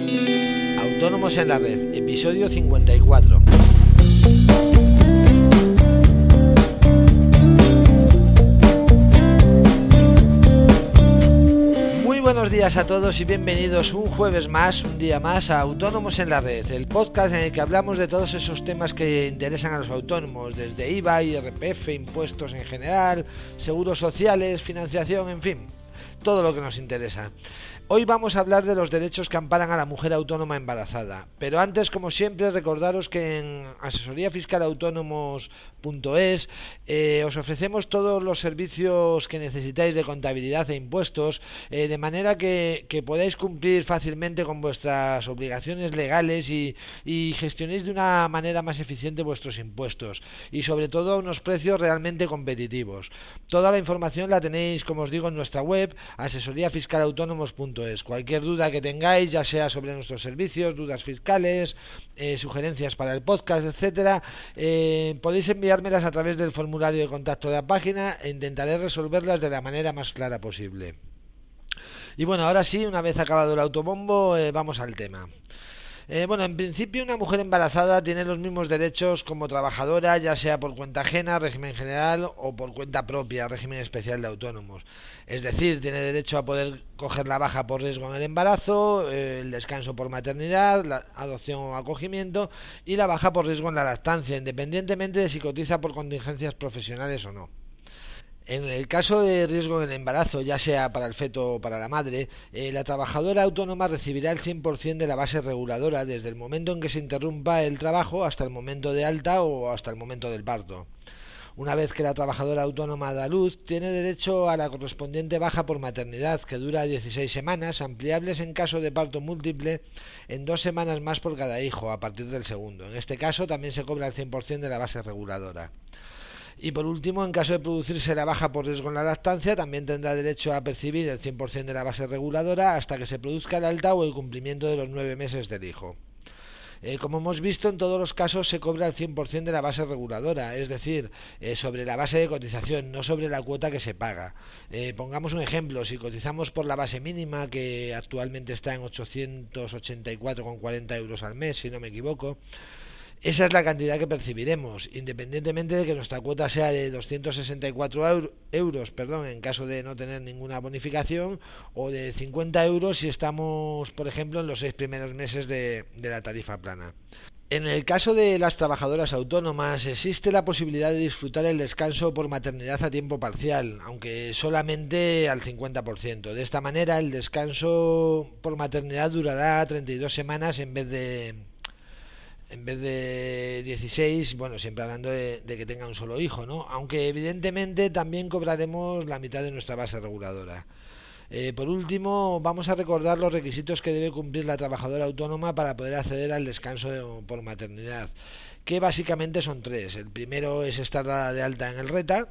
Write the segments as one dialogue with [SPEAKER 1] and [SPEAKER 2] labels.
[SPEAKER 1] Autónomos en la Red, episodio 54. Muy buenos días a todos y bienvenidos un jueves más, un día más a Autónomos en la Red, el podcast en el que hablamos de todos esos temas que interesan a los autónomos, desde IVA, IRPF, impuestos en general, seguros sociales, financiación, en fin, todo lo que nos interesa. Hoy vamos a hablar de los derechos que amparan a la mujer autónoma embarazada, pero antes, como siempre, recordaros que en asesoríafiscalautónomos.es eh, os ofrecemos todos los servicios que necesitáis de contabilidad e impuestos, eh, de manera que, podáis cumplir fácilmente con vuestras obligaciones legales y, y, gestionéis de una manera más eficiente vuestros impuestos y sobre todo unos precios realmente competitivos. Toda la información la tenéis, como os digo, en nuestra web asesoríafiscalautónomos.es es Cualquier duda que tengáis, ya sea sobre nuestros servicios, dudas fiscales, eh, sugerencias para el podcast, etcétera, eh, podéis enviármelas a través del formulario de contacto de la página e intentaré resolverlas de la manera más clara posible. Y bueno, ahora sí, una vez acabado el autobombo, eh, vamos al tema. Eh, bueno, en principio una mujer embarazada tiene los mismos derechos como trabajadora, ya sea por cuenta ajena, régimen general o por cuenta propia, régimen especial de autónomos. Es decir, tiene derecho a poder coger la baja por riesgo en el embarazo, eh, el descanso por maternidad, la adopción o acogimiento y la baja por riesgo en la lactancia, independientemente de si cotiza por contingencias profesionales o no. En el caso de riesgo en embarazo, ya sea para el feto o para la madre, eh, la trabajadora autónoma recibirá el 100% de la base reguladora desde el momento en que se interrumpa el trabajo hasta el momento de alta o hasta el momento del parto. Una vez que la trabajadora autónoma da luz, tiene derecho a la correspondiente baja por maternidad, que dura 16 semanas, ampliables en caso de parto múltiple en dos semanas más por cada hijo, a partir del segundo. En este caso también se cobra el 100% de la base reguladora. Y por último, en caso de producirse la baja por riesgo en la lactancia, también tendrá derecho a percibir el 100% de la base reguladora hasta que se produzca el alta o el cumplimiento de los nueve meses del hijo. Eh, como hemos visto, en todos los casos se cobra el 100% de la base reguladora, es decir, eh, sobre la base de cotización, no sobre la cuota que se paga. Eh, pongamos un ejemplo, si cotizamos por la base mínima, que actualmente está en 884,40 euros al mes, si no me equivoco, esa es la cantidad que percibiremos, independientemente de que nuestra cuota sea de 264 euros perdón, en caso de no tener ninguna bonificación o de 50 euros si estamos, por ejemplo, en los seis primeros meses de, de la tarifa plana. En el caso de las trabajadoras autónomas existe la posibilidad de disfrutar el descanso por maternidad a tiempo parcial, aunque solamente al 50%. De esta manera el descanso por maternidad durará 32 semanas en vez de en vez de 16, bueno, siempre hablando de, que tenga un solo hijo, ¿no? Aunque evidentemente también cobraremos la mitad de nuestra base reguladora. Eh, por último, vamos a recordar los requisitos que debe cumplir la trabajadora autónoma para poder acceder al descanso por maternidad, que básicamente son tres. El primero es estar de alta en el RETA,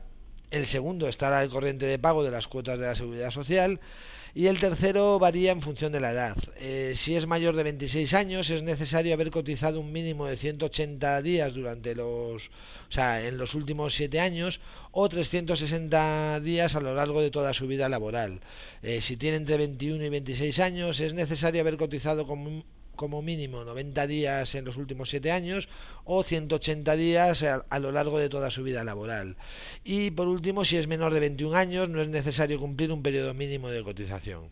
[SPEAKER 1] el segundo estar al corriente de pago de las cuotas de la seguridad social y el tercero varía en función de la edad. Eh, si es mayor de 26 años es necesario haber cotizado un mínimo de 180 días durante los, o sea, en los últimos 7 años o 360 días a lo largo de toda su vida laboral. Eh, si tiene entre 21 y 26 años es necesario haber cotizado como como mínimo 90 días en los últimos 7 años o 180 días a, lo largo de toda su vida laboral. Y por último, si es menor de 21 años, no es necesario cumplir un periodo mínimo de cotización.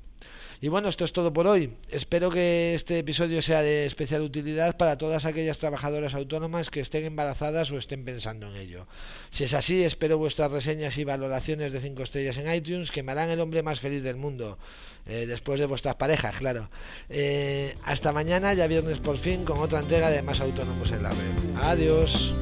[SPEAKER 1] Y bueno, esto es todo por hoy. Espero que este episodio sea de especial utilidad para todas aquellas trabajadoras autónomas que estén embarazadas o estén pensando en ello. Si es así, espero vuestras reseñas y valoraciones de 5 estrellas en iTunes que me harán el hombre más feliz del mundo. Eh, después de vuestras parejas, claro. Eh, hasta mañana, ya viernes por fin, con otra entrega de Más Autónomos en la Red. Adiós.